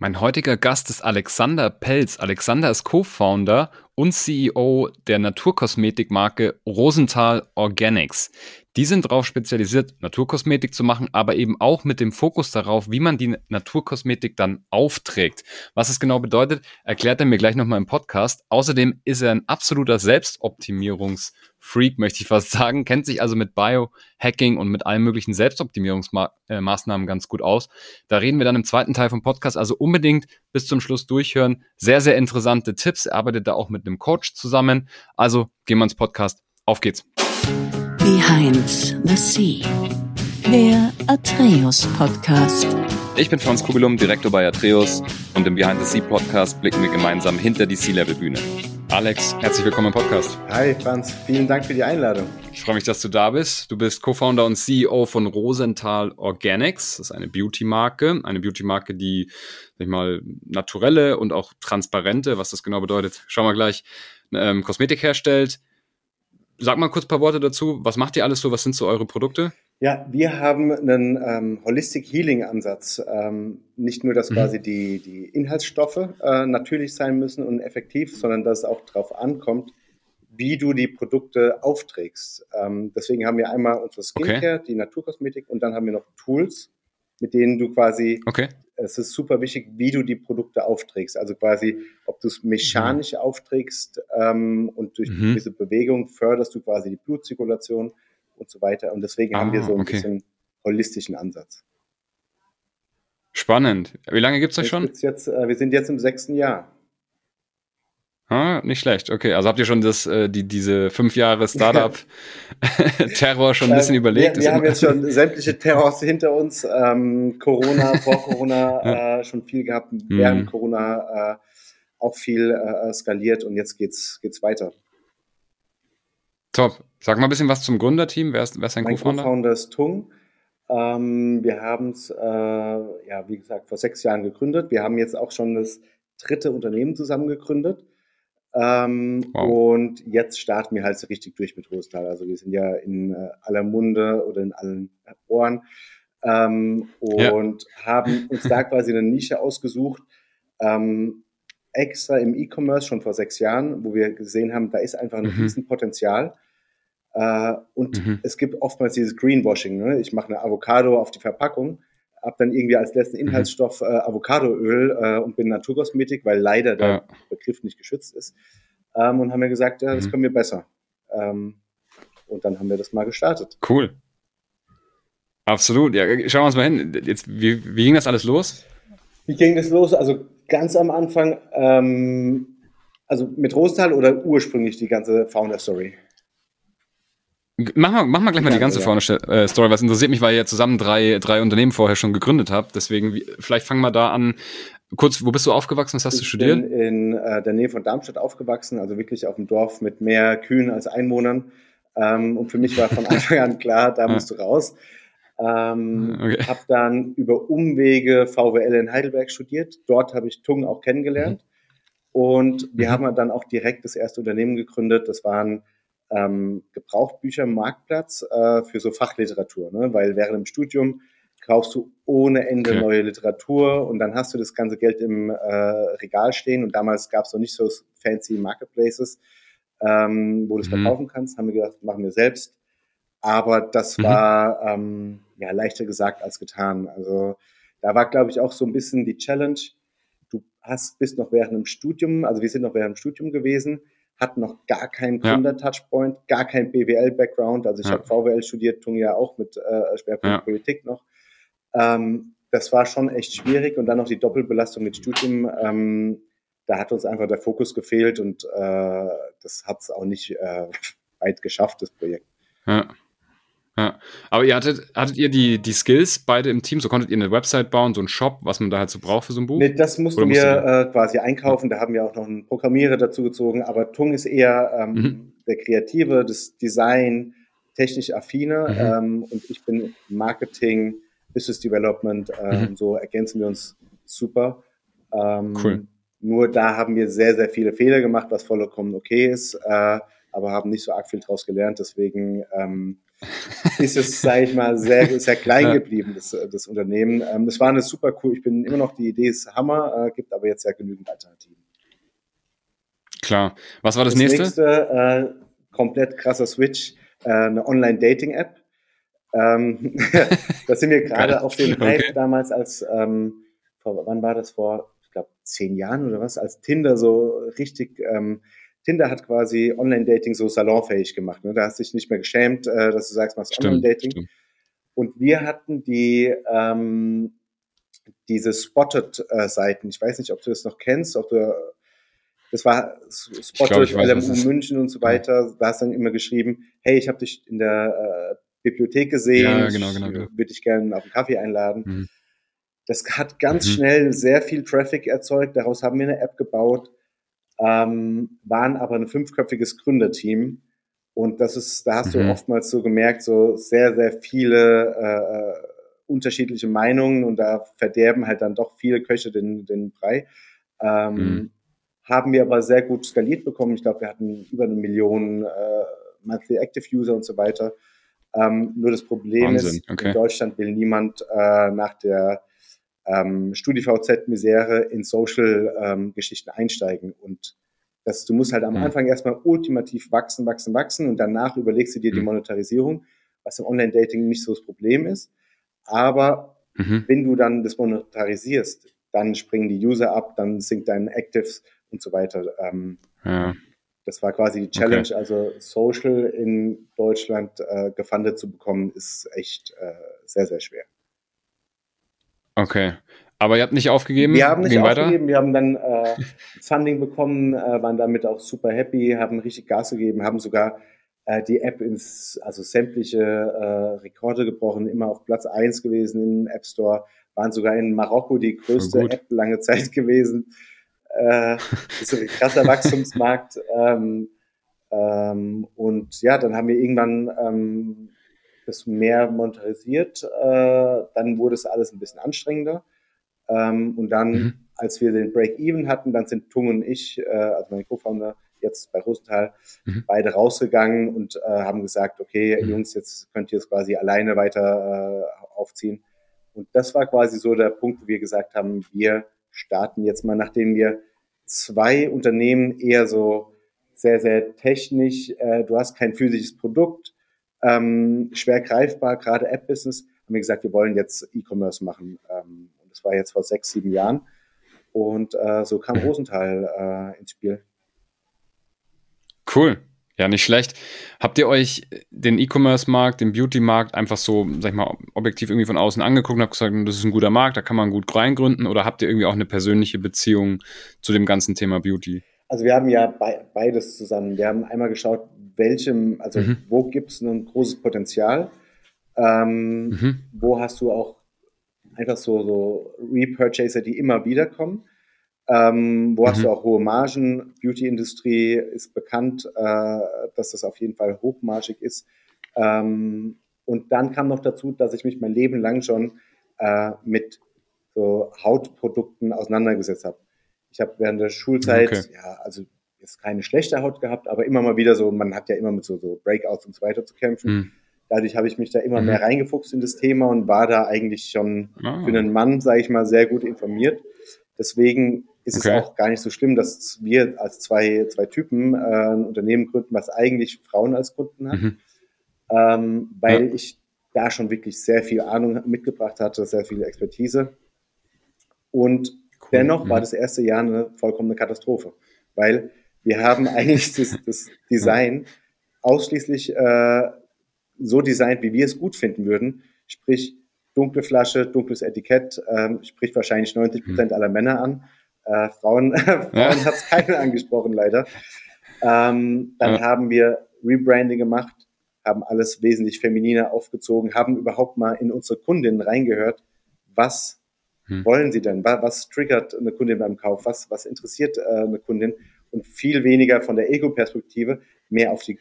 Mein heutiger Gast ist Alexander Pelz. Alexander ist Co-Founder und CEO der Naturkosmetikmarke Rosenthal Organics. Die sind darauf spezialisiert, Naturkosmetik zu machen, aber eben auch mit dem Fokus darauf, wie man die Naturkosmetik dann aufträgt. Was es genau bedeutet, erklärt er mir gleich nochmal im Podcast. Außerdem ist er ein absoluter Selbstoptimierungsfreak, möchte ich fast sagen, kennt sich also mit Biohacking und mit allen möglichen Selbstoptimierungsmaßnahmen ganz gut aus. Da reden wir dann im zweiten Teil vom Podcast, also unbedingt bis zum Schluss durchhören. Sehr, sehr interessante Tipps. Er arbeitet da auch mit einem Coach zusammen. Also gehen wir ins Podcast. Auf geht's. Behind the Sea, der Atreus Podcast. Ich bin Franz Kugelum, Direktor bei Atreus und im Behind the Sea Podcast blicken wir gemeinsam hinter die Sea-Level-Bühne. Alex, herzlich willkommen im Podcast. Hi Franz, vielen Dank für die Einladung. Ich freue mich, dass du da bist. Du bist Co-Founder und CEO von Rosenthal Organics. Das ist eine Beauty-Marke, eine Beauty-Marke, die, sag ich mal, naturelle und auch transparente, was das genau bedeutet, schauen wir gleich, ähm, Kosmetik herstellt sag mal kurz ein paar Worte dazu. Was macht ihr alles so? Was sind so eure Produkte? Ja, wir haben einen ähm, Holistic Healing Ansatz. Ähm, nicht nur, dass mhm. quasi die, die Inhaltsstoffe äh, natürlich sein müssen und effektiv, sondern dass es auch darauf ankommt, wie du die Produkte aufträgst. Ähm, deswegen haben wir einmal unsere Skincare, okay. die Naturkosmetik und dann haben wir noch Tools, mit denen du quasi okay es ist super wichtig, wie du die Produkte aufträgst. Also quasi, ob du es mechanisch mhm. aufträgst ähm, und durch mhm. diese Bewegung förderst du quasi die Blutzirkulation und so weiter. Und deswegen ah, haben wir ah, so ein okay. bisschen holistischen Ansatz. Spannend. Wie lange gibt es euch schon? Jetzt, äh, wir sind jetzt im sechsten Jahr. Ah, nicht schlecht. Okay, also habt ihr schon das, äh, die, diese fünf Jahre Startup-Terror schon ein bisschen überlegt? Wir, wir haben jetzt schon sämtliche Terrors hinter uns. Ähm, Corona, vor Corona äh, schon viel gehabt, während mhm. Corona äh, auch viel äh, skaliert und jetzt geht's, geht's weiter. Top. Sag mal ein bisschen was zum Gründerteam. Wer ist, wer ist dein Co-Founder? Co-Founder ist Tung. Ähm, wir haben es, äh, ja, wie gesagt, vor sechs Jahren gegründet. Wir haben jetzt auch schon das dritte Unternehmen zusammen gegründet. Ähm, wow. Und jetzt starten wir halt so richtig durch mit Rostal. Also wir sind ja in äh, aller Munde oder in allen Ohren ähm, und ja. haben uns da quasi eine Nische ausgesucht, ähm, extra im E-Commerce schon vor sechs Jahren, wo wir gesehen haben, da ist einfach ein mhm. Riesenpotenzial. Äh, und mhm. es gibt oftmals dieses Greenwashing. Ne? Ich mache eine Avocado auf die Verpackung habe dann irgendwie als letzten mhm. Inhaltsstoff äh, Avocadoöl äh, und bin Naturkosmetik, weil leider der ja. Begriff nicht geschützt ist. Ähm, und haben mir gesagt, ja, das mhm. können wir besser. Ähm, und dann haben wir das mal gestartet. Cool. Absolut. Ja, schauen wir uns mal hin. Jetzt, wie, wie ging das alles los? Wie ging das los? Also ganz am Anfang, ähm, also mit Rostal oder ursprünglich die ganze Founder-Story? Mach mal, mach mal gleich mal die ganze ja. vorne äh, Story, was interessiert mich, weil ihr zusammen drei, drei Unternehmen vorher schon gegründet habt. Deswegen, wie, vielleicht fangen wir da an. Kurz, wo bist du aufgewachsen? Was hast ich du studiert? Ich bin in äh, der Nähe von Darmstadt aufgewachsen, also wirklich auf dem Dorf mit mehr Kühen als Einwohnern. Ähm, und für mich war von Anfang an klar, da musst du raus. Ähm, okay. Habe dann über Umwege VWL in Heidelberg studiert. Dort habe ich Tung auch kennengelernt. Mhm. Und wir mhm. haben dann auch direkt das erste Unternehmen gegründet. Das waren ähm, Gebrauchtbücher im Marktplatz äh, für so Fachliteratur, ne? weil während dem Studium kaufst du ohne Ende okay. neue Literatur und dann hast du das ganze Geld im äh, Regal stehen und damals gab es noch nicht so fancy Marketplaces, ähm, wo du es mhm. verkaufen kannst, haben wir gedacht, machen wir selbst. Aber das mhm. war ähm, ja leichter gesagt als getan. Also da war, glaube ich, auch so ein bisschen die Challenge. Du hast bist noch während dem Studium, also wir sind noch während dem Studium gewesen hat noch gar keinen Gründer-Touchpoint, gar kein BWL-Background. Also ich ja. habe VWL studiert, tun ja auch mit äh, Schwerpunkt ja. Politik noch. Ähm, das war schon echt schwierig und dann noch die Doppelbelastung mit Studium. Ähm, da hat uns einfach der Fokus gefehlt und äh, das hat es auch nicht äh, weit geschafft, das Projekt. Ja. Ja. Aber ihr hattet, hattet ihr die, die Skills beide im Team? So konntet ihr eine Website bauen, so einen Shop, was man da halt so braucht für so ein Buch? Nee, das mussten wir äh, quasi einkaufen. Da haben wir auch noch einen Programmierer dazu gezogen. Aber Tung ist eher ähm, mhm. der Kreative, das Design, technisch affine. Mhm. Ähm, und ich bin Marketing, Business Development. Ähm, mhm. So ergänzen wir uns super. Ähm, cool. Nur da haben wir sehr, sehr viele Fehler gemacht, was vollkommen okay ist. Äh, aber haben nicht so arg viel draus gelernt. Deswegen ähm, ist es, sage ich mal, sehr, sehr klein geblieben, das, das Unternehmen. Ähm, das war eine super cool. Ich bin immer noch, die Idee ist Hammer, äh, gibt aber jetzt ja genügend Alternativen. Klar. Was war das, das nächste? nächste äh, komplett krasser Switch, äh, eine Online-Dating-App. Ähm, da sind wir gerade auf den Hype okay. damals als, ähm, vor, wann war das vor, ich glaube, zehn Jahren oder was, als Tinder so richtig ähm, Tinder hat quasi Online-Dating so salonfähig gemacht. Ne? Da hast du dich nicht mehr geschämt, äh, dass du sagst, machst Online-Dating. Und wir hatten die ähm, diese Spotted-Seiten. Äh, ich weiß nicht, ob du das noch kennst, ob du das war Spotted, LMU München und so weiter. Da hast du dann immer geschrieben, hey, ich habe dich in der äh, Bibliothek gesehen, ja, genau, genau, genau. würde dich gerne auf einen Kaffee einladen. Mhm. Das hat ganz mhm. schnell sehr viel Traffic erzeugt. Daraus haben wir eine App gebaut ähm, waren aber ein fünfköpfiges Gründerteam. Und das ist, da hast mhm. du oftmals so gemerkt, so sehr, sehr viele äh, unterschiedliche Meinungen und da verderben halt dann doch viele Köche den, den Brei. Ähm, mhm. Haben wir aber sehr gut skaliert bekommen. Ich glaube, wir hatten über eine Million äh, Monthly Active User und so weiter. Ähm, nur das Problem Wahnsinn. ist, okay. in Deutschland will niemand äh, nach der ähm, StudiVZ-Misere in Social-Geschichten ähm, einsteigen. Und das, du musst halt am mhm. Anfang erstmal ultimativ wachsen, wachsen, wachsen und danach überlegst du dir die mhm. Monetarisierung, was im Online-Dating nicht so das Problem ist. Aber mhm. wenn du dann das monetarisierst, dann springen die User ab, dann sinkt dein Actives und so weiter. Ähm, ja. Das war quasi die Challenge. Okay. Also Social in Deutschland äh, gefundet zu bekommen, ist echt äh, sehr, sehr schwer. Okay. Aber ihr habt nicht aufgegeben? Wir haben nicht Ging aufgegeben. Weiter? Wir haben dann äh, Funding bekommen, äh, waren damit auch super happy, haben richtig Gas gegeben, haben sogar äh, die App ins, also sämtliche äh, Rekorde gebrochen, immer auf Platz eins gewesen im App Store, waren sogar in Marokko die größte App lange Zeit gewesen. Äh, ist ein krasser Wachstumsmarkt. Ähm, ähm, und ja, dann haben wir irgendwann ähm, das mehr monetarisiert. Äh, dann wurde es alles ein bisschen anstrengender. Ähm, und dann, mhm. als wir den Break-Even hatten, dann sind Tung und ich, äh, also mein Co-Founder, jetzt bei Rosenthal, mhm. beide rausgegangen und äh, haben gesagt, okay, mhm. Jungs, jetzt könnt ihr es quasi alleine weiter äh, aufziehen. Und das war quasi so der Punkt, wo wir gesagt haben, wir starten jetzt mal, nachdem wir zwei Unternehmen eher so sehr, sehr technisch, äh, du hast kein physisches Produkt, ähm, schwer greifbar, gerade App-Business, haben wir gesagt, wir wollen jetzt E-Commerce machen. Ähm, und das war jetzt vor sechs, sieben Jahren. Und äh, so kam Rosenthal äh, ins Spiel. Cool. Ja, nicht schlecht. Habt ihr euch den E-Commerce-Markt, den Beauty-Markt einfach so, sag ich mal, objektiv irgendwie von außen angeguckt und habt gesagt, das ist ein guter Markt, da kann man gut reingründen? Oder habt ihr irgendwie auch eine persönliche Beziehung zu dem ganzen Thema Beauty? Also wir haben ja beides zusammen. Wir haben einmal geschaut, welchem, also mhm. wo gibt es ein großes Potenzial? Ähm, mhm. Wo hast du auch einfach so, so Repurchaser, die immer wieder kommen? Ähm, wo mhm. hast du auch hohe Margen? Beauty-Industrie ist bekannt, äh, dass das auf jeden Fall hochmargig ist. Ähm, und dann kam noch dazu, dass ich mich mein Leben lang schon äh, mit so Hautprodukten auseinandergesetzt habe. Ich habe während der Schulzeit, okay. ja, also jetzt keine schlechte Haut gehabt, aber immer mal wieder so, man hat ja immer mit so, so Breakouts und so weiter zu kämpfen. Mhm. Dadurch habe ich mich da immer mhm. mehr reingefuchst in das Thema und war da eigentlich schon ah. für einen Mann, sage ich mal, sehr gut informiert. Deswegen ist okay. es auch gar nicht so schlimm, dass wir als zwei, zwei Typen äh, ein Unternehmen gründen, was eigentlich Frauen als Kunden hat. Mhm. Ähm, weil ja. ich da schon wirklich sehr viel Ahnung mitgebracht hatte, sehr viel Expertise. Und cool. dennoch mhm. war das erste Jahr eine vollkommene Katastrophe, weil wir haben eigentlich das, das Design ausschließlich äh, so designt, wie wir es gut finden würden. Sprich, dunkle Flasche, dunkles Etikett, ähm, spricht wahrscheinlich 90 Prozent mhm. aller Männer an. Äh, Frauen Frauen ja. hat es keinen angesprochen, leider. Ähm, dann ja. haben wir Rebranding gemacht, haben alles wesentlich femininer aufgezogen, haben überhaupt mal in unsere Kundinnen reingehört, was hm. wollen sie denn? Was, was, triggert eine Kundin beim Kauf? Was, was interessiert äh, eine Kundin? Und viel weniger von der Ego-Perspektive, mehr auf die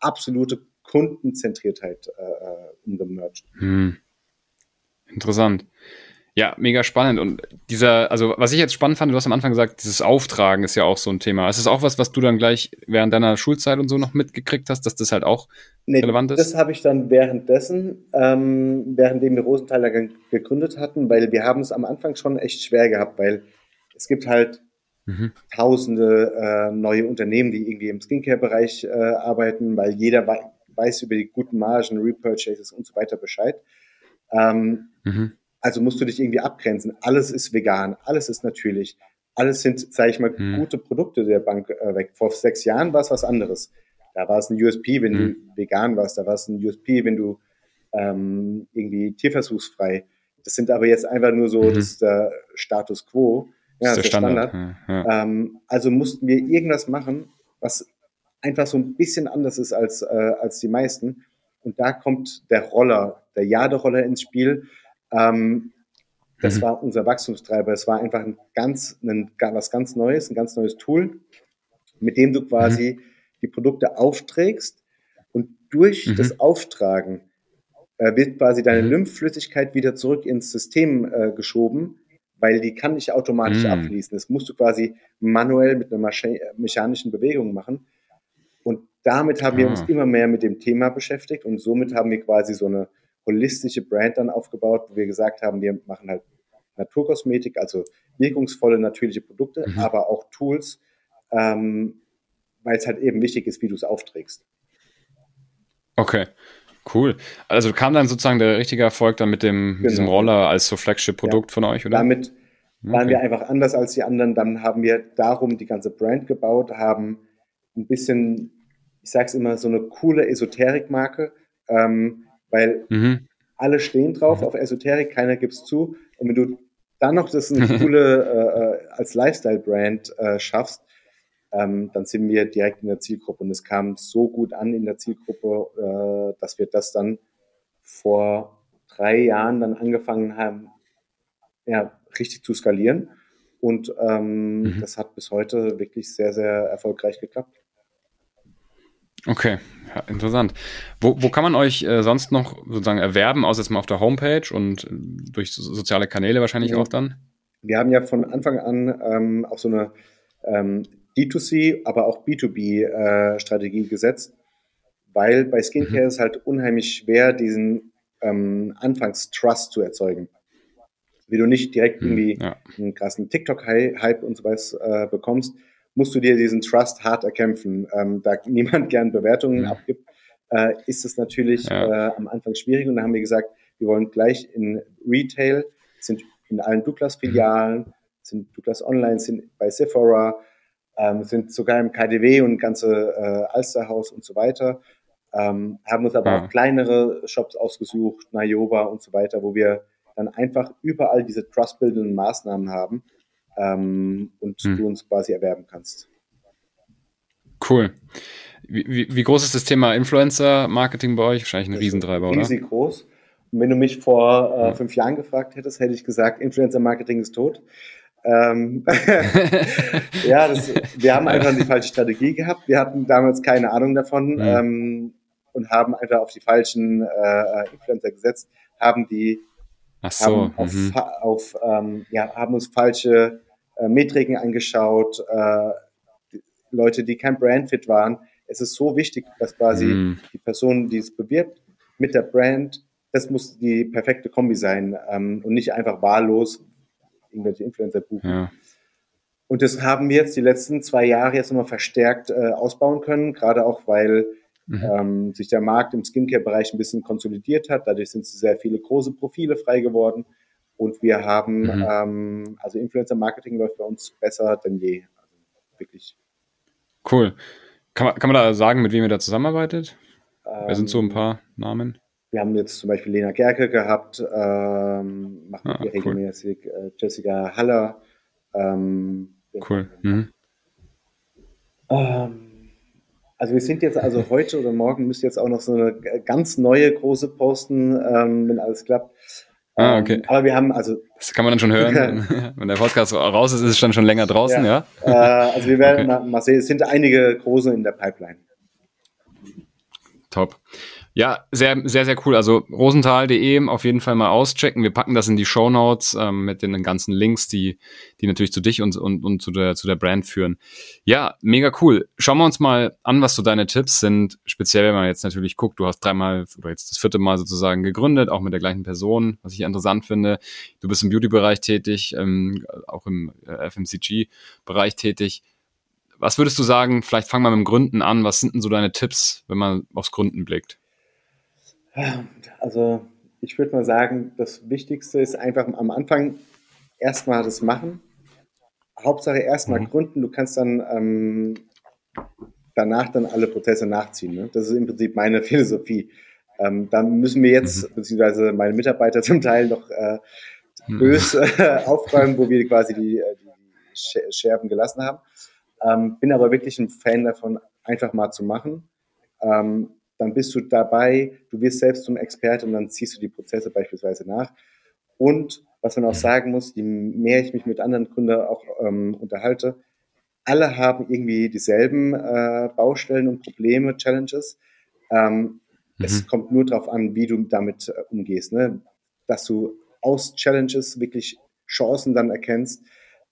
absolute Kundenzentriertheit äh, äh umgemerged. Hm. Interessant. Ja, mega spannend. Und dieser, also was ich jetzt spannend fand, du hast am Anfang gesagt, dieses Auftragen ist ja auch so ein Thema. Ist das auch was, was du dann gleich während deiner Schulzeit und so noch mitgekriegt hast, dass das halt auch nee, relevant ist? Das habe ich dann währenddessen, ähm, währenddem wir Rosenthal gegründet hatten, weil wir haben es am Anfang schon echt schwer gehabt, weil es gibt halt mhm. tausende äh, neue Unternehmen, die irgendwie im Skincare-Bereich äh, arbeiten, weil jeder weiß über die guten Margen, Repurchases und so weiter Bescheid. Ähm, mhm. Also musst du dich irgendwie abgrenzen. Alles ist vegan, alles ist natürlich, alles sind, sage ich mal, hm. gute Produkte der Bank äh, weg. Vor sechs Jahren war es was anderes. Da war es ein USP, wenn du vegan warst, da war es ein USP, wenn du ähm, irgendwie tierversuchsfrei. Das sind aber jetzt einfach nur so, mhm. das Status quo. Ja, das ist der, Standard. Standard. Ja. Ähm, also mussten wir irgendwas machen, was einfach so ein bisschen anders ist als, äh, als die meisten. Und da kommt der Roller, der Jaderoller ins Spiel, ähm, das mhm. war unser Wachstumstreiber. Es war einfach ein ganz, ein, was ganz Neues, ein ganz neues Tool, mit dem du quasi mhm. die Produkte aufträgst und durch mhm. das Auftragen äh, wird quasi deine mhm. Lymphflüssigkeit wieder zurück ins System äh, geschoben, weil die kann nicht automatisch mhm. abfließen. Das musst du quasi manuell mit einer mechanischen Bewegung machen. Und damit haben ah. wir uns immer mehr mit dem Thema beschäftigt und somit haben wir quasi so eine holistische Brand dann aufgebaut, wo wir gesagt haben, wir machen halt Naturkosmetik, also wirkungsvolle natürliche Produkte, mhm. aber auch Tools, ähm, weil es halt eben wichtig ist, wie du es aufträgst. Okay, cool. Also kam dann sozusagen der richtige Erfolg dann mit dem genau. diesem Roller als so Flagship-Produkt ja. von euch, oder? Damit waren okay. wir einfach anders als die anderen. Dann haben wir darum die ganze Brand gebaut, haben ein bisschen, ich sage es immer, so eine coole Esoterik-Marke. Ähm, weil mhm. alle stehen drauf auf Esoterik, keiner gibt es zu. Und wenn du dann noch das eine coole äh, äh, als Lifestyle-Brand äh, schaffst, ähm, dann sind wir direkt in der Zielgruppe. Und es kam so gut an in der Zielgruppe, äh, dass wir das dann vor drei Jahren dann angefangen haben, ja, richtig zu skalieren. Und ähm, mhm. das hat bis heute wirklich sehr, sehr erfolgreich geklappt. Okay, ja, interessant. Wo, wo kann man euch äh, sonst noch sozusagen erwerben, außer jetzt mal auf der Homepage und äh, durch so, soziale Kanäle wahrscheinlich ja. auch dann? Wir haben ja von Anfang an ähm, auch so eine ähm, D2C, aber auch B2B-Strategie äh, gesetzt, weil bei Skincare mhm. ist halt unheimlich schwer, diesen ähm, Anfangs-Trust zu erzeugen. Wie du nicht direkt mhm, irgendwie ja. einen krassen TikTok-Hype und so was äh, bekommst, musst du dir diesen Trust hart erkämpfen. Ähm, da niemand gern Bewertungen ja. abgibt, äh, ist es natürlich ja. äh, am Anfang schwierig. Und da haben wir gesagt, wir wollen gleich in Retail, sind in allen Douglas-Filialen, mhm. sind Douglas Online, sind bei Sephora, ähm, sind sogar im KDW und ganze äh, Alsterhaus und so weiter. Ähm, haben uns aber ja. auch kleinere Shops ausgesucht, Nayoba und so weiter, wo wir dann einfach überall diese trustbildenden Maßnahmen haben ähm, und hm. du uns quasi erwerben kannst. Cool. Wie, wie, wie groß ist das Thema Influencer-Marketing bei euch? Wahrscheinlich ein das Riesentreiber, oder? Riesig groß. Und wenn du mich vor äh, fünf Jahren gefragt hättest, hätte ich gesagt, Influencer-Marketing ist tot. Ähm, ja, das, wir haben einfach die falsche Strategie gehabt. Wir hatten damals keine Ahnung davon mhm. ähm, und haben einfach auf die falschen äh, Influencer gesetzt, haben die Ach so, haben, mhm. auf, auf ähm, ja, haben uns falsche äh, Metriken angeschaut, äh, die Leute, die kein Brandfit waren. Es ist so wichtig, dass quasi mhm. die Person, die es bewirbt, mit der Brand, das muss die perfekte Kombi sein ähm, und nicht einfach wahllos irgendwelche Influencer buchen. Ja. Und das haben wir jetzt die letzten zwei Jahre jetzt nochmal verstärkt äh, ausbauen können, gerade auch weil mhm. ähm, sich der Markt im Skincare-Bereich ein bisschen konsolidiert hat. Dadurch sind sehr viele große Profile frei geworden. Und wir haben, mhm. ähm, also Influencer-Marketing läuft bei uns besser denn je. Also wirklich. Cool. Kann man, kann man da sagen, mit wem ihr da zusammenarbeitet? Ähm, Wer sind so ein ähm, paar Namen? Wir haben jetzt zum Beispiel Lena Gerke gehabt, ähm, machen ah, wir regelmäßig, cool. äh, Jessica Haller. Ähm, cool. Mhm. Ähm, also wir sind jetzt also heute oder morgen müsste jetzt auch noch so eine ganz neue große posten, ähm, wenn alles klappt. Ah, okay. Ähm, aber wir haben also. Das kann man dann schon hören. wenn der Podcast raus ist, ist es schon, schon länger draußen, ja? ja? Äh, also wir werden okay. mal, mal sehen, es sind einige große in der Pipeline. Top. Ja, sehr, sehr, sehr cool. Also rosenthal.de auf jeden Fall mal auschecken. Wir packen das in die Show Notes ähm, mit den ganzen Links, die, die natürlich zu dich und, und, und zu, der, zu der Brand führen. Ja, mega cool. Schauen wir uns mal an, was so deine Tipps sind. Speziell, wenn man jetzt natürlich guckt, du hast dreimal oder jetzt das vierte Mal sozusagen gegründet, auch mit der gleichen Person, was ich interessant finde. Du bist im Beauty-Bereich tätig, ähm, auch im äh, FMCG-Bereich tätig. Was würdest du sagen, vielleicht fangen wir mit dem Gründen an. Was sind denn so deine Tipps, wenn man aufs Gründen blickt? Also ich würde mal sagen, das Wichtigste ist einfach am Anfang erstmal das Machen. Hauptsache erstmal mhm. gründen. Du kannst dann ähm, danach dann alle Prozesse nachziehen. Ne? Das ist im Prinzip meine Philosophie. Ähm, da müssen wir jetzt, mhm. beziehungsweise meine Mitarbeiter zum Teil noch äh, mhm. böse äh, aufräumen, wo wir quasi die, äh, die Scherben gelassen haben. Ähm, bin aber wirklich ein Fan davon, einfach mal zu machen. Ähm, dann bist du dabei, du wirst selbst zum Experte und dann ziehst du die Prozesse beispielsweise nach. Und was man auch sagen muss, je mehr ich mich mit anderen Kunden auch ähm, unterhalte, alle haben irgendwie dieselben äh, Baustellen und Probleme, Challenges. Ähm, mhm. Es kommt nur darauf an, wie du damit äh, umgehst, ne? dass du aus Challenges wirklich Chancen dann erkennst,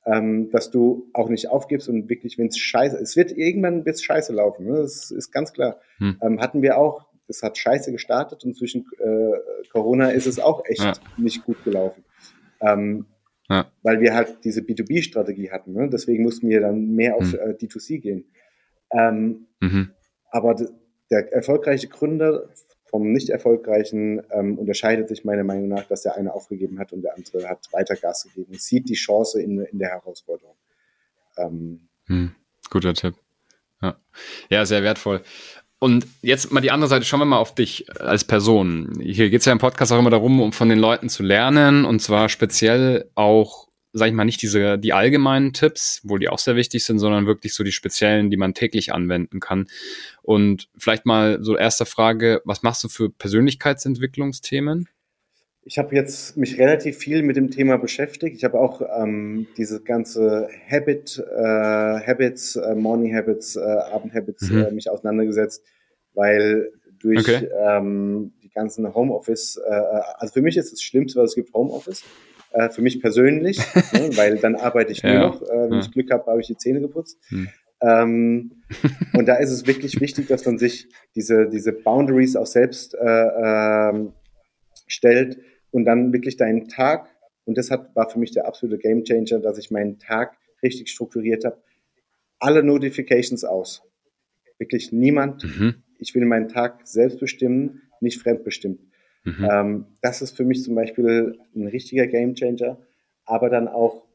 ähm, dass du auch nicht aufgibst und wirklich, wenn es scheiße, es wird irgendwann wird's scheiße laufen, ne? das ist ganz klar. Hm. Ähm, hatten wir auch, das hat scheiße gestartet und zwischen äh, Corona ist es auch echt ja. nicht gut gelaufen. Ähm, ja. Weil wir halt diese B2B-Strategie hatten. Ne? Deswegen mussten wir dann mehr auf hm. äh, D2C gehen. Ähm, mhm. Aber der erfolgreiche Gründer vom nicht erfolgreichen ähm, unterscheidet sich meiner Meinung nach, dass der eine aufgegeben hat und der andere hat weiter Gas gegeben sieht die Chance in, in der Herausforderung. Ähm, hm, guter Tipp. Ja. ja, sehr wertvoll. Und jetzt mal die andere Seite, schauen wir mal auf dich als Person. Hier geht es ja im Podcast auch immer darum, um von den Leuten zu lernen und zwar speziell auch sage ich mal, nicht diese, die allgemeinen Tipps, wo die auch sehr wichtig sind, sondern wirklich so die speziellen, die man täglich anwenden kann. Und vielleicht mal so erste Frage, was machst du für Persönlichkeitsentwicklungsthemen? Ich habe jetzt mich relativ viel mit dem Thema beschäftigt. Ich habe auch ähm, diese ganze Habit, äh, Habits, äh, Morning Habits, äh, Abendhabits mhm. äh, mich auseinandergesetzt, weil durch okay. ähm, die ganzen Homeoffice, äh, also für mich ist das Schlimmste, was es gibt, Homeoffice äh, für mich persönlich, ne, weil dann arbeite ich nur ja. noch. Äh, wenn ich Glück habe, habe ich die Zähne geputzt. Hm. Ähm, und da ist es wirklich wichtig, dass man sich diese, diese Boundaries auch selbst äh, ähm, stellt und dann wirklich deinen Tag, und das hat, war für mich der absolute Gamechanger, dass ich meinen Tag richtig strukturiert habe. Alle Notifications aus. Wirklich niemand. Mhm. Ich will meinen Tag selbst bestimmen, nicht fremdbestimmt. Mhm. Ähm, das ist für mich zum Beispiel ein richtiger Gamechanger, aber dann auch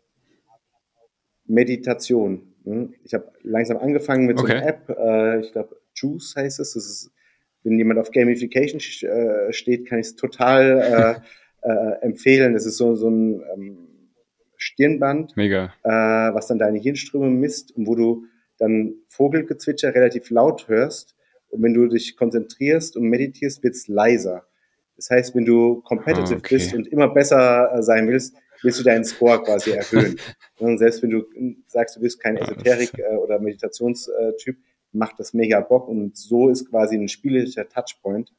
Meditation. Ne? Ich habe langsam angefangen mit okay. so einer App, äh, ich glaube Juice heißt es. Das ist, wenn jemand auf Gamification äh, steht, kann ich es total äh, äh, empfehlen. Das ist so, so ein ähm, Stirnband. Äh, was dann deine Hirnströme misst und wo du dann Vogelgezwitscher relativ laut hörst. Und wenn du dich konzentrierst und meditierst, wird es leiser. Das heißt, wenn du competitive ah, okay. bist und immer besser äh, sein willst, willst du deinen Score quasi erhöhen. und selbst wenn du sagst, du bist kein Esoterik- äh, oder Meditationstyp, macht das mega Bock und so ist quasi ein spielerischer Touchpoint.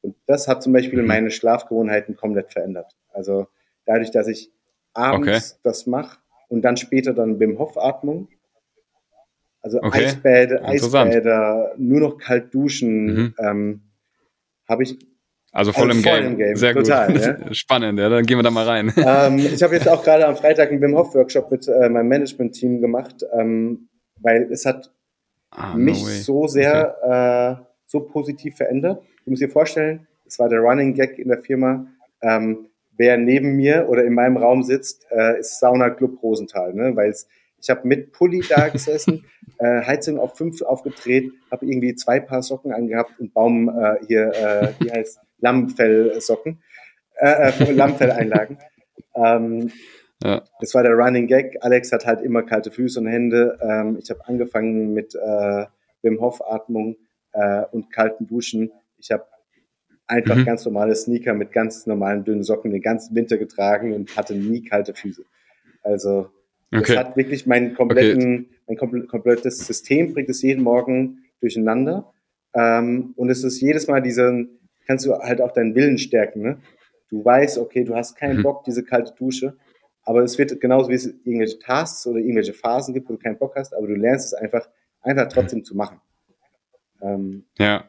Und das hat zum Beispiel mhm. meine Schlafgewohnheiten komplett verändert. Also dadurch, dass ich abends okay. das mache und dann später dann Wim Hof Atmung, also okay. Eisbäder, Eisbäder, nur noch kalt duschen, mhm. ähm, habe ich also voll, also im, voll Game. im Game. Sehr Total, gut. Ja? Spannend, ja, dann gehen wir da mal rein. Ähm, ich habe jetzt auch gerade am Freitag einen Wim Hof Workshop mit äh, meinem Management-Team gemacht, ähm, weil es hat ah, mich no so sehr okay. äh, so positiv verändert. Du musst dir vorstellen, es war der Running Gag in der Firma. Ähm, wer neben mir oder in meinem Raum sitzt, äh, ist Sauna Club Rosenthal, ne? weil ich habe mit Pulli da gesessen, äh, Heizung auf fünf aufgedreht, habe irgendwie zwei Paar Socken angehabt und Baum äh, hier, äh, wie heißt Lammfellsocken, äh, äh, Lammfelleinlagen. ähm, ja. Das war der Running Gag. Alex hat halt immer kalte Füße und Hände. Ähm, ich habe angefangen mit äh, Wim Hof Atmung äh, und kalten Duschen. Ich habe einfach mhm. ganz normale Sneaker mit ganz normalen dünnen Socken den ganzen Winter getragen und hatte nie kalte Füße. Also okay. das hat wirklich mein kompletten, okay. mein komplettes System bringt es jeden Morgen durcheinander. Ähm, und es ist jedes Mal diesen, kannst du halt auch deinen Willen stärken. Ne? Du weißt, okay, du hast keinen mhm. Bock, diese kalte Dusche, aber es wird genauso wie es irgendwelche Tasks oder irgendwelche Phasen gibt, wo du keinen Bock hast, aber du lernst es einfach, einfach trotzdem zu machen. Ähm, ja,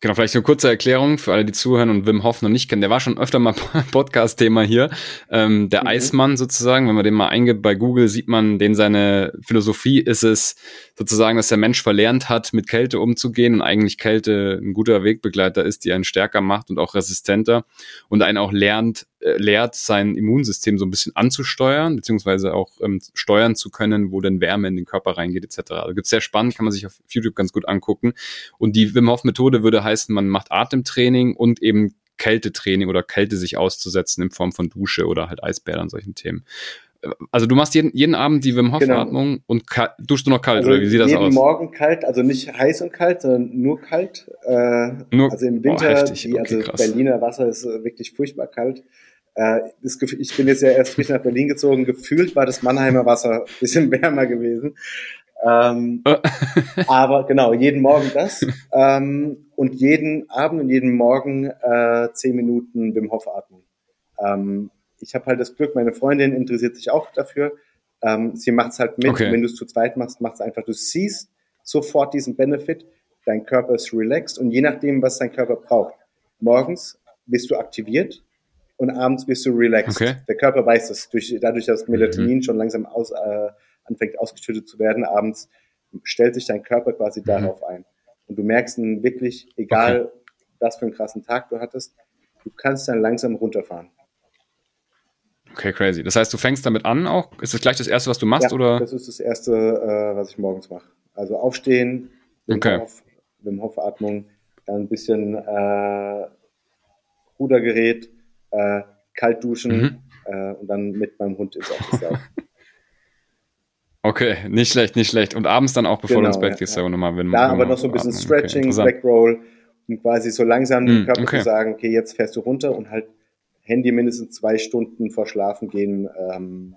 genau, vielleicht eine kurze Erklärung für alle, die zuhören und Wim Hof noch nicht kennen. Der war schon öfter mal Podcast-Thema hier. Ähm, der mhm. Eismann sozusagen, wenn man den mal eingibt bei Google, sieht man, den seine Philosophie ist es sozusagen, dass der Mensch verlernt hat, mit Kälte umzugehen und eigentlich Kälte ein guter Wegbegleiter ist, die einen stärker macht und auch resistenter und einen auch lernt, äh, lehrt, sein Immunsystem so ein bisschen anzusteuern, beziehungsweise auch ähm, steuern zu können, wo denn Wärme in den Körper reingeht, etc. Also gibt's sehr spannend, kann man sich auf YouTube ganz gut angucken. Und die Wim Hof Methode würde heißen, man macht Atemtraining und eben Kältetraining oder Kälte sich auszusetzen in Form von Dusche oder halt Eisbäder und solchen Themen. Also du machst jeden, jeden Abend die Wim Hof Atmung genau. und duschst du noch kalt also oder wie sieht das jeden aus? Jeden Morgen kalt, also nicht heiß und kalt, sondern nur kalt. Äh, nur, also im Winter, oh, die, also okay, Berliner Wasser ist wirklich furchtbar kalt. Äh, das, ich bin jetzt ja erst frisch nach Berlin gezogen. Gefühlt war das Mannheimer Wasser ein bisschen wärmer gewesen. Ähm, aber genau, jeden Morgen das. Ähm, und jeden Abend und jeden Morgen äh, zehn Minuten Wim Hof atmen. Ähm, ich habe halt das Glück, meine Freundin interessiert sich auch dafür. Ähm, sie macht es halt mit. Okay. Wenn du es zu zweit machst, macht es einfach. Du siehst sofort diesen Benefit. Dein Körper ist relaxed und je nachdem, was dein Körper braucht. Morgens bist du aktiviert und abends bist du relaxed. Okay. Der Körper weiß das. Durch, dadurch, dass Melatonin mhm. schon langsam aus, äh, anfängt ausgeschüttet zu werden abends, stellt sich dein Körper quasi mhm. darauf ein. Und du merkst dann wirklich, egal okay. was für einen krassen Tag du hattest, du kannst dann langsam runterfahren. Okay, crazy. Das heißt, du fängst damit an auch? Ist das gleich das Erste, was du machst? Ja, oder? das ist das Erste, äh, was ich morgens mache. Also aufstehen, Wim, okay. Hof, Wim Hof Atmung, dann ein bisschen äh, Rudergerät, äh, kalt duschen mhm. äh, und dann mit meinem Hund ins Office laufen. Okay, nicht schlecht, nicht schlecht. Und abends dann auch, bevor genau, du ins Bett gehst, ja. nochmal, wenn Da aber noch so ein bisschen atmen. Stretching, okay, Backroll und quasi so langsam dem mm, Körper okay. zu sagen, okay, jetzt fährst du runter und halt Handy mindestens zwei Stunden vor Schlafen gehen, ähm,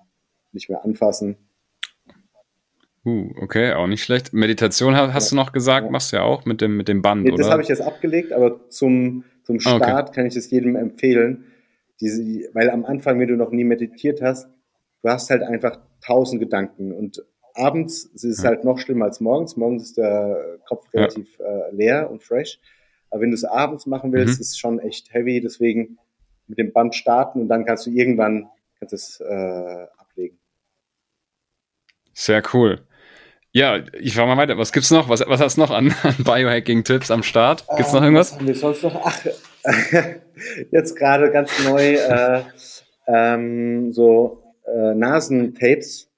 nicht mehr anfassen. Uh, okay, auch nicht schlecht. Meditation hast ja. du noch gesagt, ja. machst du ja auch mit dem, mit dem Band, nee, oder? Das habe ich jetzt abgelegt, aber zum, zum Start okay. kann ich es jedem empfehlen. Diese, weil am Anfang, wenn du noch nie meditiert hast, du hast halt einfach tausend Gedanken und abends ist es halt noch schlimmer als morgens. Morgens ist der Kopf relativ ja. äh, leer und fresh. Aber wenn du es abends machen willst, mhm. ist es schon echt heavy. Deswegen mit dem Band starten und dann kannst du irgendwann kannst es äh, ablegen. Sehr cool. Ja, ich frage mal weiter. Was gibt's noch? Was, was hast du noch an, an Biohacking-Tipps am Start? Gibt's noch ähm, irgendwas? Was haben wir sonst noch? Ach, jetzt gerade ganz neu äh, ähm, so äh, Nasentapes.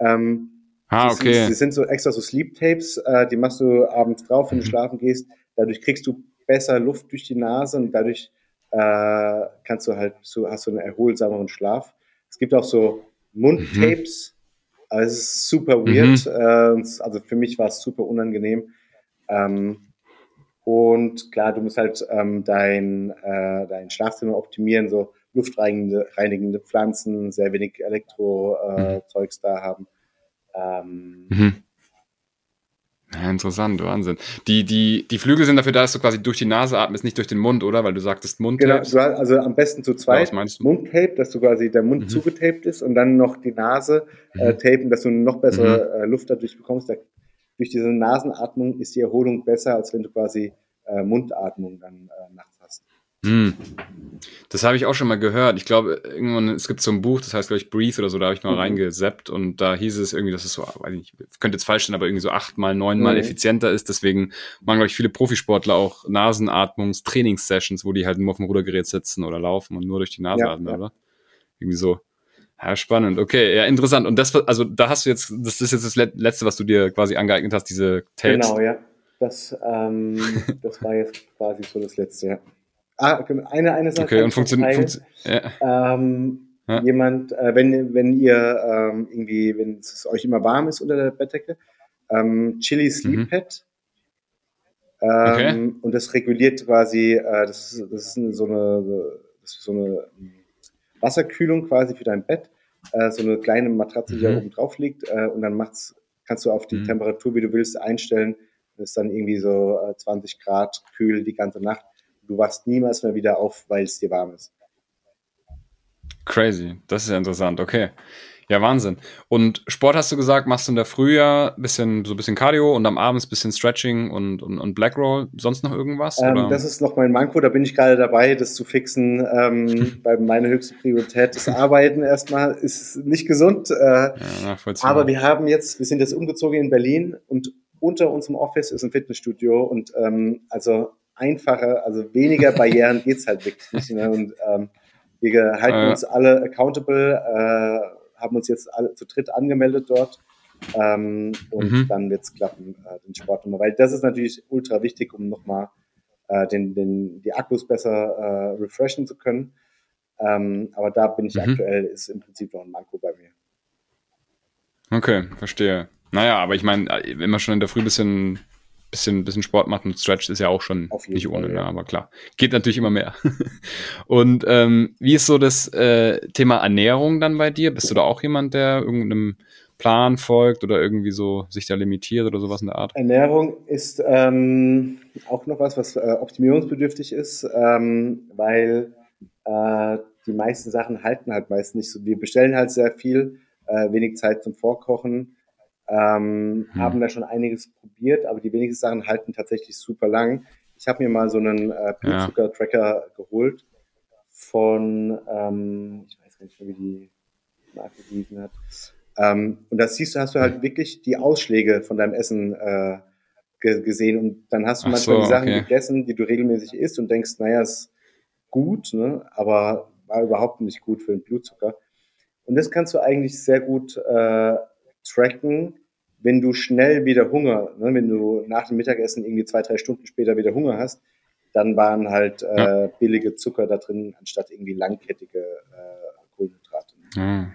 Ähm, ah, okay. Die sind so extra so Sleep-Tapes, äh, die machst du abends drauf, wenn du mhm. schlafen gehst. Dadurch kriegst du besser Luft durch die Nase und dadurch äh, kannst du halt, so, hast du einen erholsameren Schlaf. Es gibt auch so Mundtapes, mhm. aber es ist super weird. Mhm. Äh, also für mich war es super unangenehm. Ähm, und klar, du musst halt ähm, dein, äh, dein Schlafzimmer optimieren, so luftreinigende reinigende Pflanzen, sehr wenig Elektro-Zeugs äh, mhm. da haben. Ähm, mhm. Ja, interessant, Wahnsinn. Die, die, die Flügel sind dafür da, dass du quasi durch die Nase atmest, nicht durch den Mund, oder? Weil du sagtest Mund. Genau, also am besten zu zweit. Ja, Mundtape, dass du quasi der Mund mhm. zugetaped ist und dann noch die Nase äh, mhm. tapen, dass du noch bessere mhm. äh, Luft dadurch bekommst. Da, durch diese Nasenatmung ist die Erholung besser, als wenn du quasi äh, Mundatmung dann äh, nachts hast. Hm. Das habe ich auch schon mal gehört. Ich glaube, irgendwann, es gibt so ein Buch, das heißt, glaube ich, Breathe oder so, da habe ich mal mhm. reingeseppt und da hieß es irgendwie, dass es so, weiß nicht, könnte jetzt falsch sein, aber irgendwie so achtmal, neunmal mhm. effizienter ist. Deswegen machen, glaube ich, viele Profisportler auch Nasenatmungs-Trainingssessions, wo die halt nur auf dem Rudergerät sitzen oder laufen und nur durch die Nase ja, atmen, ja. oder? Irgendwie so. Ja, spannend. Okay, ja, interessant. Und das, also da hast du jetzt, das ist jetzt das Letzte, was du dir quasi angeeignet hast, diese Tapes. Genau, ja. Das, ähm, das war jetzt quasi so das Letzte, ja. Ah, eine, eine Sache. Okay, und funktioniert. Funktio ja. Ähm, ja. Jemand, äh, wenn, wenn ihr ähm, irgendwie, wenn es euch immer warm ist unter der Bettdecke, ähm, Chili Sleep mhm. Pad. Ähm, okay. Und das reguliert quasi, äh, das, ist, das ist so eine, das ist so eine Wasserkühlung quasi für dein Bett. Äh, so eine kleine Matratze, die mhm. da oben drauf liegt. Äh, und dann macht's, kannst du auf die mhm. Temperatur, wie du willst, einstellen, Es ist dann irgendwie so 20 äh, Grad kühl die ganze Nacht. Du wachst niemals mehr wieder auf, weil es dir warm ist. Crazy, das ist ja interessant, okay. Ja, Wahnsinn. Und Sport hast du gesagt, machst du in der Frühjahr bisschen, so ein bisschen Cardio und am Abend ein bisschen Stretching und, und, und Black Roll. Sonst noch irgendwas? Ähm, das ist noch mein Manko, da bin ich gerade dabei, das zu fixen. Ähm, weil meine höchste Priorität ist Arbeiten erstmal. Ist nicht gesund. Äh, ja, aber wir haben jetzt, wir sind jetzt umgezogen in Berlin und unter unserem Office ist ein Fitnessstudio und ähm, also einfacher, also weniger Barrieren geht's halt wirklich nicht. Ne? Und ähm, wir halten äh. uns alle accountable. Äh, haben uns jetzt alle zu dritt angemeldet dort. Ähm, und mhm. dann wird es klappen, äh, den Sport nochmal. Weil das ist natürlich ultra wichtig, um nochmal äh, den, den, die Akkus besser äh, refreshen zu können. Ähm, aber da bin ich mhm. aktuell, ist im Prinzip noch ein Manko bei mir. Okay, verstehe. Naja, aber ich meine, äh, wenn man schon in der Früh ein bisschen bisschen, bisschen Sport macht und Stretch ist ja auch schon nicht ohne, Fall, ja. aber klar. Geht natürlich immer mehr. und ähm, wie ist so das äh, Thema Ernährung dann bei dir? Bist du da auch jemand, der irgendeinem Plan folgt oder irgendwie so sich da limitiert oder sowas in der Art? Ernährung ist ähm, auch noch was, was äh, optimierungsbedürftig ist, ähm, weil äh, die meisten Sachen halten halt meist nicht so. Wir bestellen halt sehr viel, äh, wenig Zeit zum Vorkochen ähm, hm. Haben da schon einiges probiert, aber die wenigsten Sachen halten tatsächlich super lang. Ich habe mir mal so einen äh, Blutzucker-Tracker ja. geholt von, ähm, ich weiß gar nicht mehr, wie die Marke hießen hat. Ähm, und da siehst du, hast du halt wirklich die Ausschläge von deinem Essen äh, gesehen und dann hast du Ach manchmal so, die Sachen okay. gegessen, die du regelmäßig isst und denkst, naja, ist gut, ne? aber war überhaupt nicht gut für den Blutzucker. Und das kannst du eigentlich sehr gut äh, tracken, wenn du schnell wieder Hunger, ne, wenn du nach dem Mittagessen irgendwie zwei, drei Stunden später wieder Hunger hast, dann waren halt äh, billige Zucker da drin, anstatt irgendwie langkettige äh, Kohlenhydrate. Ja.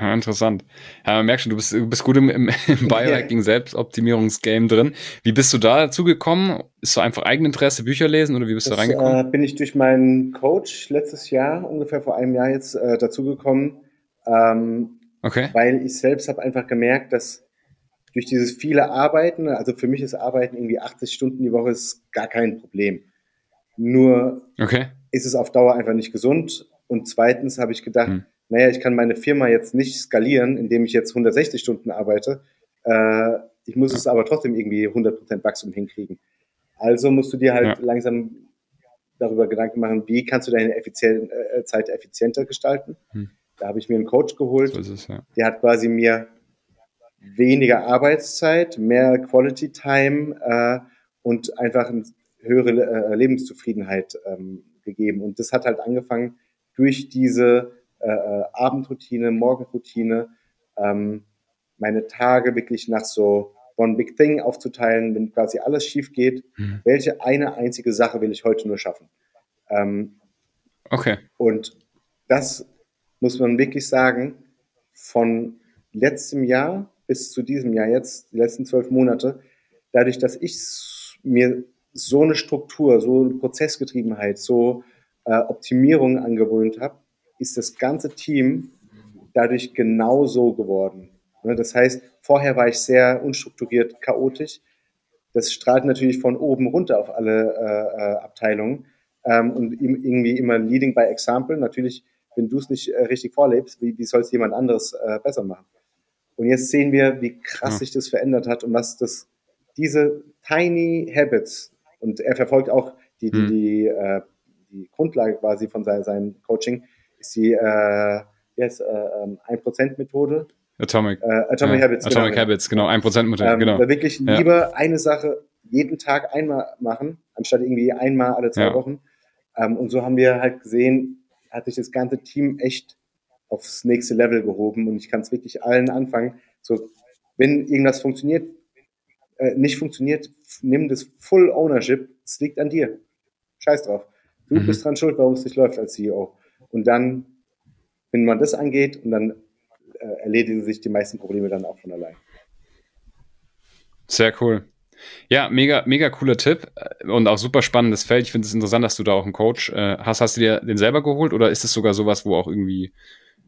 Ja, interessant. Ja, man merkt schon, du bist, du bist gut im, im, im Biohacking ja. Selbstoptimierungsgame drin. Wie bist du da dazu gekommen? Ist so einfach Eigeninteresse, Bücher lesen oder wie bist das, du da reingekommen? Äh, bin ich durch meinen Coach letztes Jahr, ungefähr vor einem Jahr jetzt, äh, dazugekommen. Ähm, Okay. Weil ich selbst habe einfach gemerkt, dass durch dieses viele Arbeiten, also für mich ist Arbeiten irgendwie 80 Stunden die Woche ist gar kein Problem. Nur okay. ist es auf Dauer einfach nicht gesund. Und zweitens habe ich gedacht, hm. naja, ich kann meine Firma jetzt nicht skalieren, indem ich jetzt 160 Stunden arbeite. Äh, ich muss ja. es aber trotzdem irgendwie 100% Wachstum hinkriegen. Also musst du dir halt ja. langsam darüber Gedanken machen, wie kannst du deine Effizien äh, Zeit effizienter gestalten. Hm. Da habe ich mir einen Coach geholt. So es, ja. Der hat quasi mir weniger Arbeitszeit, mehr Quality Time äh, und einfach eine höhere äh, Lebenszufriedenheit ähm, gegeben. Und das hat halt angefangen durch diese äh, äh, Abendroutine, Morgenroutine, ähm, meine Tage wirklich nach so One Big Thing aufzuteilen, wenn quasi alles schief geht. Mhm. Welche eine einzige Sache will ich heute nur schaffen? Ähm, okay. Und das muss man wirklich sagen, von letztem Jahr bis zu diesem Jahr jetzt, die letzten zwölf Monate, dadurch, dass ich mir so eine Struktur, so eine Prozessgetriebenheit, so äh, Optimierung angewöhnt habe, ist das ganze Team dadurch genau so geworden. Ne, das heißt, vorher war ich sehr unstrukturiert, chaotisch. Das strahlt natürlich von oben runter auf alle äh, äh Abteilungen ähm, und irgendwie immer leading by example. Natürlich wenn du es nicht äh, richtig vorlebst, wie, wie soll es jemand anderes äh, besser machen? Und jetzt sehen wir, wie krass ja. sich das verändert hat und was das, diese tiny habits, und er verfolgt auch die, die, mhm. die, äh, die Grundlage quasi von seinem, seinem Coaching, ist die äh, yes, äh, 1%-Methode. Ähm, Atomic, äh, Atomic ja, Habits. Atomic genau. Habits, genau, 1%-Methode, ähm, genau. Wirklich ja. lieber eine Sache jeden Tag einmal machen, anstatt irgendwie einmal alle zwei Wochen. Ähm, und so haben wir halt gesehen, hat sich das ganze Team echt aufs nächste Level gehoben und ich kann es wirklich allen anfangen. So, wenn irgendwas funktioniert, äh, nicht funktioniert, nimm das Full Ownership. Es liegt an dir. Scheiß drauf. Du mhm. bist dran schuld, warum es nicht läuft als CEO. Und dann, wenn man das angeht und dann äh, erledigen sich die meisten Probleme dann auch von allein. Sehr cool. Ja, mega, mega cooler Tipp äh, und auch super spannendes Feld. Ich finde es interessant, dass du da auch einen Coach äh, hast. Hast du dir den selber geholt oder ist es sogar sowas, wo auch irgendwie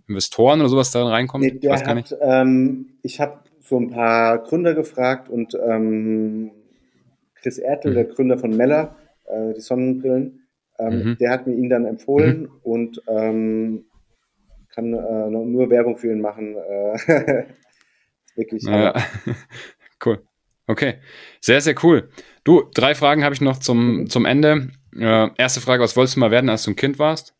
Investoren oder sowas da reinkommen? Nee, der hat, ähm, ich habe so ein paar Gründer gefragt und ähm, Chris Ertel, mhm. der Gründer von Meller, äh, die Sonnenbrillen, ähm, mhm. der hat mir ihn dann empfohlen mhm. und ähm, kann äh, nur Werbung für ihn machen. Äh, wirklich. Ja. cool. Okay, sehr, sehr cool. Du, drei Fragen habe ich noch zum, zum Ende. Äh, erste Frage, was wolltest du mal werden, als du ein Kind warst?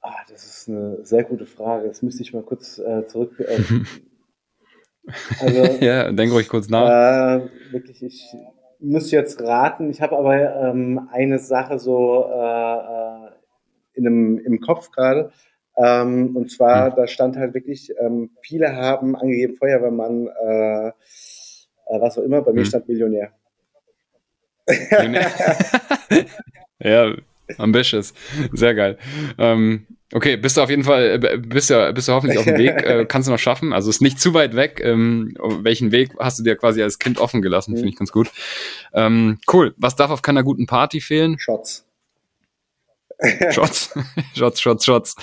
Ah, das ist eine sehr gute Frage. Das müsste ich mal kurz äh, zurück. Äh, also, ja, denk ruhig kurz nach. Äh, wirklich, ich muss jetzt raten. Ich habe aber ähm, eine Sache so äh, äh, in einem, im Kopf gerade. Ähm, und zwar, mhm. da stand halt wirklich, ähm, viele haben angegeben Feuerwehrmann, äh, äh, was auch immer, bei mir mhm. stand Millionär. ja, ambitious. Sehr geil. Ähm, okay, bist du auf jeden Fall, äh, bist du, bist du hoffentlich auf dem Weg, äh, kannst du noch schaffen. Also ist nicht zu weit weg. Ähm, welchen Weg hast du dir quasi als Kind offen gelassen? Mhm. Finde ich ganz gut. Ähm, cool. Was darf auf keiner guten Party fehlen? Shots. Shots, Shots, Shots, Shots.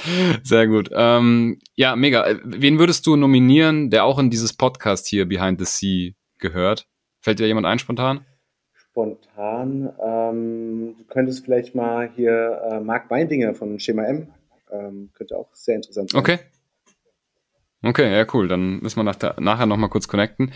Sehr gut. Ähm, ja, mega. Wen würdest du nominieren, der auch in dieses Podcast hier Behind the Sea gehört? Fällt dir jemand ein spontan? Spontan. Ähm, du könntest vielleicht mal hier äh, Marc Beindinger von Schema M. Ähm, könnte auch sehr interessant sein. Okay. Okay, ja, cool. Dann müssen wir nach der, nachher nochmal kurz connecten.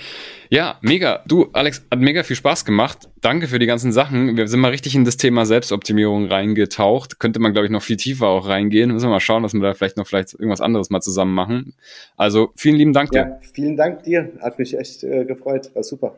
Ja, mega. Du, Alex, hat mega viel Spaß gemacht. Danke für die ganzen Sachen. Wir sind mal richtig in das Thema Selbstoptimierung reingetaucht. Könnte man, glaube ich, noch viel tiefer auch reingehen. Müssen wir mal schauen, dass wir da vielleicht noch vielleicht irgendwas anderes mal zusammen machen. Also, vielen lieben Dank dir. Ja, vielen Dank dir. Hat mich echt äh, gefreut. War super.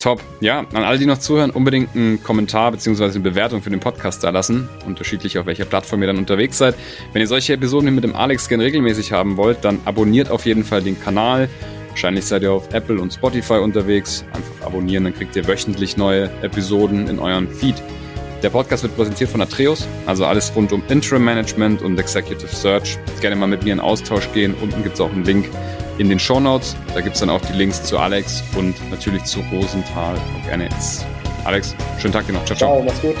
Top. Ja, an alle, die noch zuhören, unbedingt einen Kommentar bzw. eine Bewertung für den Podcast da lassen. Unterschiedlich auf welcher Plattform ihr dann unterwegs seid. Wenn ihr solche Episoden mit dem Alex gern regelmäßig haben wollt, dann abonniert auf jeden Fall den Kanal. Wahrscheinlich seid ihr auf Apple und Spotify unterwegs. Einfach abonnieren, dann kriegt ihr wöchentlich neue Episoden in euren Feed. Der Podcast wird präsentiert von Atreus, also alles rund um Interim Management und Executive Search. Gerne mal mit mir in Austausch gehen. Unten gibt es auch einen Link in den Show Notes. Da gibt es dann auch die Links zu Alex und natürlich zu Rosenthal Organics. Alex, schönen Tag dir noch. Ciao, ciao. Ciao, mach's gut.